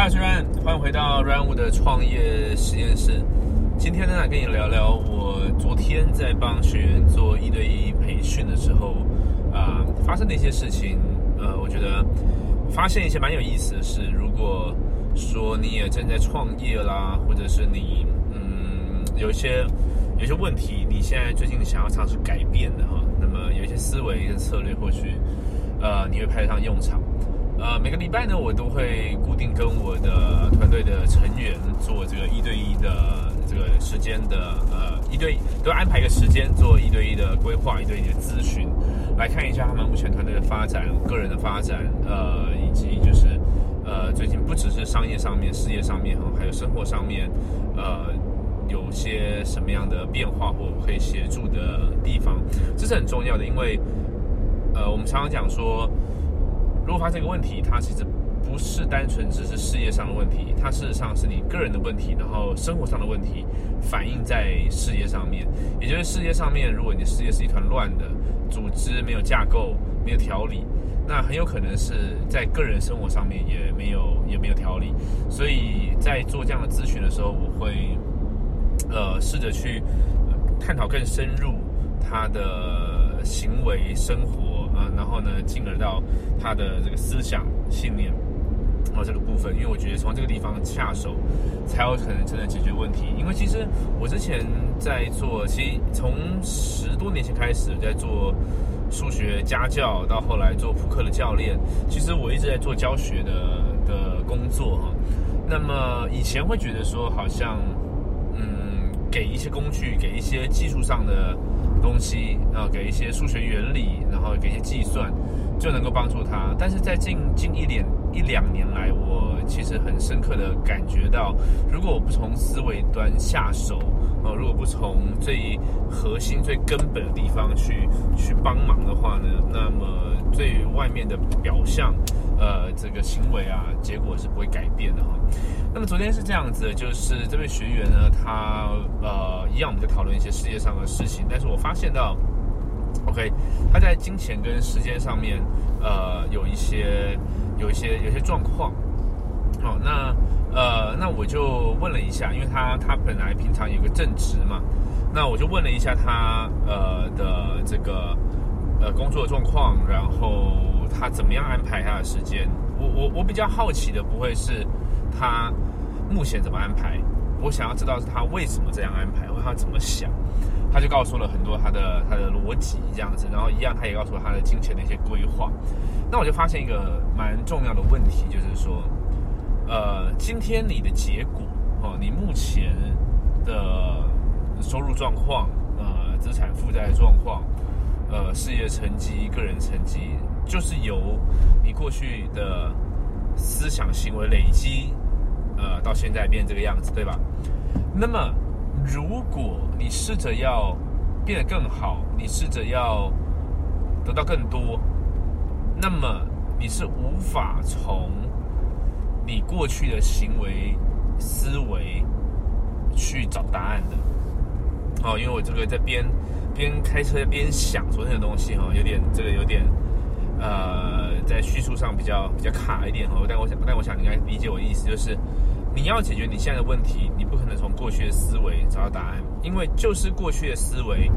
嗨，我是 Ryan，欢迎回到 Ryan 物的创业实验室。今天呢，跟你聊聊我昨天在帮学员做一对一培训的时候，啊、发生的一些事情。呃，我觉得发现一些蛮有意思的事。如果说你也正在创业啦，或者是你嗯有一些有一些问题，你现在最近想要尝试改变的哈，那么有一些思维跟策略，或许呃你会派得上用场。呃，每个礼拜呢，我都会固定跟我的团队的成员做这个一对一的这个时间的呃一对都安排一个时间做一对一的规划、一对一的咨询，来看一下他们目前团队的发展、个人的发展，呃，以及就是呃最近不只是商业上面、事业上面，还有生活上面，呃。有些什么样的变化或可以协助的地方，这是很重要的，因为呃，我们常常讲说，如果发现一个问题，它其实不是单纯只是事业上的问题，它事实上是你个人的问题，然后生活上的问题反映在事业上面。也就是事业上面，如果你的事业是一团乱的，组织没有架构、没有条理，那很有可能是在个人生活上面也没有也没有条理。所以在做这样的咨询的时候，我会呃试着去探讨更深入他的行为、生活然后呢，进而到他的这个思想、信念。哦，这个部分，因为我觉得从这个地方下手，才有可能真的解决问题。因为其实我之前在做，其实从十多年前开始在做数学家教，到后来做扑克的教练，其实我一直在做教学的的工作哈。那么以前会觉得说，好像嗯，给一些工具，给一些技术上的东西，然后给一些数学原理，然后给一些计算，就能够帮助他。但是在近近一年一两年来，我其实很深刻的感觉到，如果我不从思维端下手，呃，如果不从最核心、最根本的地方去去帮忙的话呢，那么最外面的表象，呃，这个行为啊，结果是不会改变的哈。那么昨天是这样子，就是这位学员呢，他呃一样我们在讨论一些事业上的事情，但是我发现到，OK，他在金钱跟时间上面，呃，有一些有一些有些状况。好、那呃，那我就问了一下，因为他他本来平常有个正职嘛，那我就问了一下他呃的这个呃工作状况，然后他怎么样安排他的时间。我我我比较好奇的不会是他目前怎么安排，我想要知道是他为什么这样安排，或他怎么想。他就告诉了很多他的他的逻辑这样子，然后一样他也告诉了他的金钱的一些规划。那我就发现一个蛮重要的问题，就是说，今天你的结果哦，你目前的收入状况、呃，资产负债状况、呃，事业成绩、个人成绩，就是由你过去的思想行为累积，呃，到现在变这个样子，对吧？那么，如果你试着要变得更好，你试着要得到更多，那么你是无法从你过去的行为思维去找答案的。哦，因为我这个在边边开车边想昨天的东西哈、有点这个有点呃，在叙述上比较比较卡一点哈、但我想但我想你应该理解我的意思，就是你要解决你现在的问题，你不可能从过去的思维找到答案，因为就是过去的思维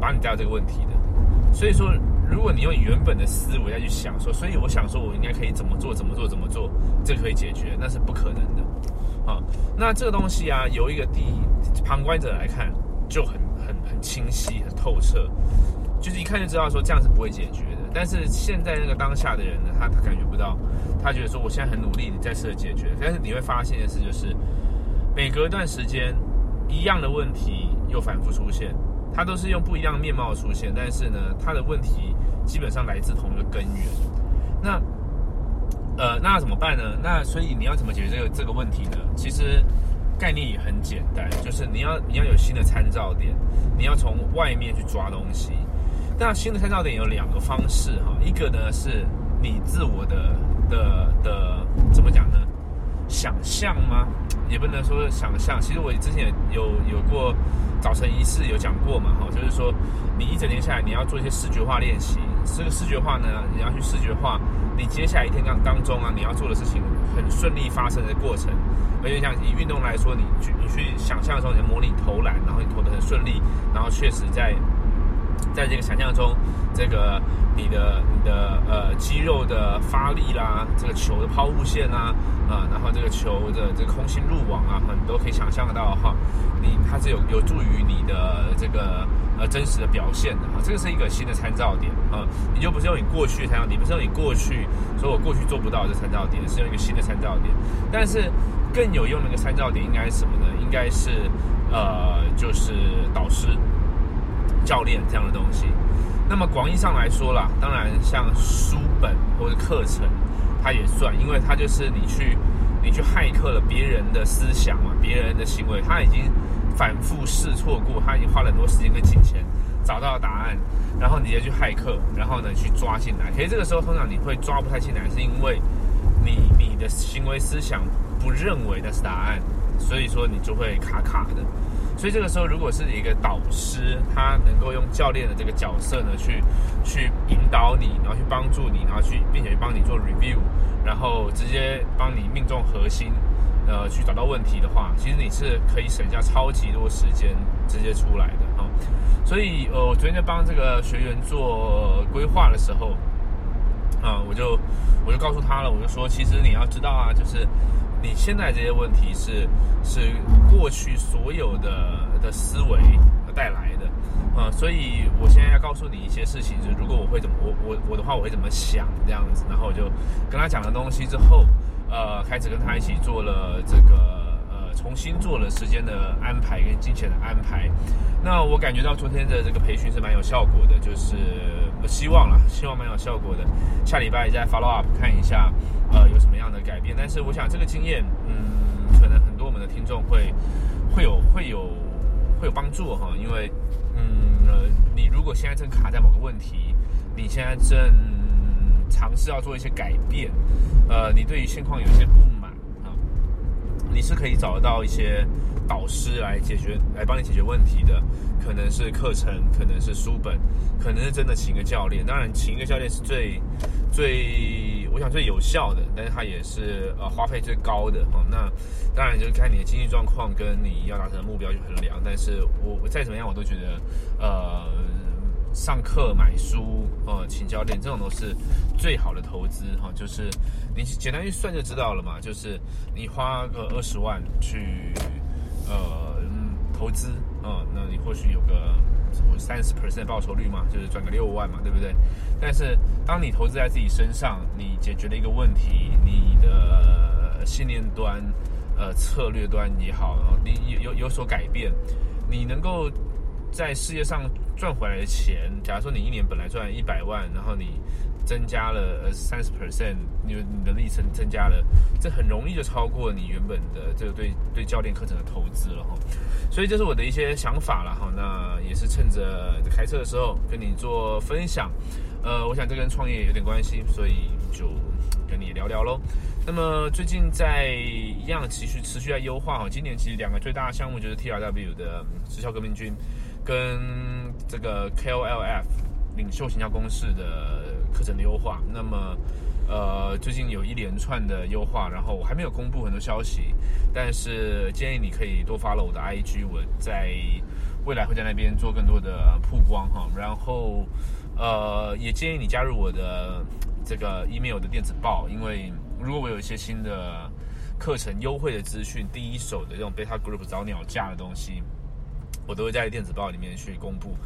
把你带到这个问题的。所以说，如果你用原本的思维再去想说，所以我想说我应该可以怎么做，怎么做，怎么做，这可以解决，那是不可能的。啊，那这个东西啊，由一个第旁观者来看，就很很很清晰、很透彻，就是一看就知道说这样是不会解决的。但是现在那个当下的人呢，他他感觉不到，他觉得说我现在很努力，你在试着解决，但是你会发现的是，就是每隔一段时间，一样的问题又反复出现，它都是用不一样的面貌出现，但是呢，它的问题基本上来自同一个根源。那呃，那怎么办呢？那所以你要怎么解决这个这个问题呢？其实概念也很简单，就是你要你要有新的参照点，你要从外面去抓东西。那新的参照点有两个方式哈，一个呢是你自我的的的怎么讲呢？想象吗？也不能说想象。其实我之前有有过早晨仪式有讲过嘛，哈，就是说你一整天下来，你要做一些视觉化练习，这个视觉化呢，你要去视觉化你接下来一天当当中啊，你要做的事情很顺利发生的过程。而且像以运动来说，你去你去想象的时候，你模拟投篮，然后你投的很顺利，然后确实在在这个想象中，这个你的你的呃肌肉的发力啦，这个球的抛物线啊，啊，然后这个球的这空心入网啊，很多可以想象得到哈，你它是有有助于你的这个呃真实的表现的哈，这个是一个新的参照点啊，你就不是用你过去参照你，不是用你过去说我过去做不到的参照点，是用一个新的参照点，但是更有用的一个参照点应该是什么呢？应该是呃就是导师。教练这样的东西，那么广义上来说啦，当然像书本或者课程，它也算，因为它就是你去你去骇客了别人的思想嘛，别人的行为，他已经反复试错过，他已经花了很多时间跟金钱找到了答案，然后你再去骇客，然后呢去抓进来，可是这个时候通常你会抓不太进来，是因为你你的行为思想不认为那是答案，所以说你就会卡卡的。所以这个时候，如果是一个导师，他能够用教练的这个角色呢，去去引导你，然后去帮助你，然后去并且帮你做 review，然后直接帮你命中核心，呃，去找到问题的话，其实你是可以省下超级多时间直接出来的啊。所以呃，我昨天在帮这个学员做规划的时候，啊，我就我就告诉他了，我就说，其实你要知道啊，就是。你现在这些问题是是过去所有的的思维带来的，啊，所以我现在要告诉你一些事情，就是如果我会怎么我我我的话我会怎么想这样子，然后我就跟他讲了东西之后，呃，开始跟他一起做了这个呃重新做了时间的安排跟金钱的安排，那我感觉到昨天的这个培训是蛮有效果的，就是希望了，希望蛮有效果的，下礼拜再 follow up 看一下。呃，有什么样的改变？但是我想这个经验，嗯，可能很多我们的听众会会有会有会有帮助哈，因为，嗯，你如果现在正卡在某个问题，你现在正尝试要做一些改变，呃，你对于现况有一些不满啊，你是可以找得到一些导师来解决，来帮你解决问题的，可能是课程，可能是书本，可能是真的请一个教练。当然，请一个教练是最最。我想最有效的，但是它也是呃花费最高的哈。那当然就是看你的经济状况跟你要达成的目标去衡量。但是我我再怎么样，我都觉得呃上课买书呃请教练这种都是最好的投资哈。就是你简单一算就知道了嘛。就是你花个二十万去呃投资啊，那你或许有个什么。三十 percent 报酬率嘛，就是赚个六万嘛，对不对？但是当你投资在自己身上，你解决了一个问题，你的信念端、呃策略端也好，你有有有所改变，你能够在事业上赚回来的钱，假如说你一年本来赚一百万，然后你增加了呃三十 percent，你你的历程增加了，这很容易就超过你原本的这个对对教练课程的投资了哈。所以这是我的一些想法了哈，那也是趁着开车的时候跟你做分享，呃，我想这跟创业有点关系，所以就跟你聊聊喽。那么最近在一样持续持续在优化哈，今年其实两个最大的项目就是 T R W 的直销革命军，跟这个 K O L F 领袖形象公式的课程的优化。那么呃，最近有一连串的优化，然后我还没有公布很多消息，但是建议你可以多发了我的 IG，我在未来会在那边做更多的曝光哈。然后呃，也建议你加入我的这个 email 的电子报，因为如果我有一些新的课程优惠的资讯，第一手的这种 beta group 找鸟价的东西，我都会在电子报里面去公布。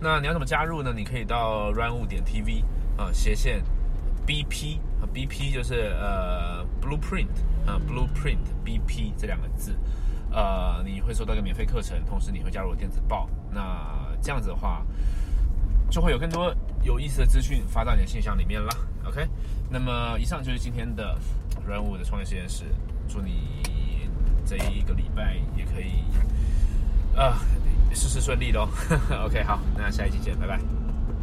那你要怎么加入呢？你可以到 run 点 tv 啊斜线 bp 啊。BP 就是呃 blueprint 啊 blueprint BP 这两个字，呃你会收到一个免费课程，同时你会加入我电子报，那这样子的话，就会有更多有意思的资讯发到你的信箱里面啦。OK，那么以上就是今天的软物的创业实验室，祝你这一个礼拜也可以啊事事顺利喽。OK，好，那下一期见，拜拜。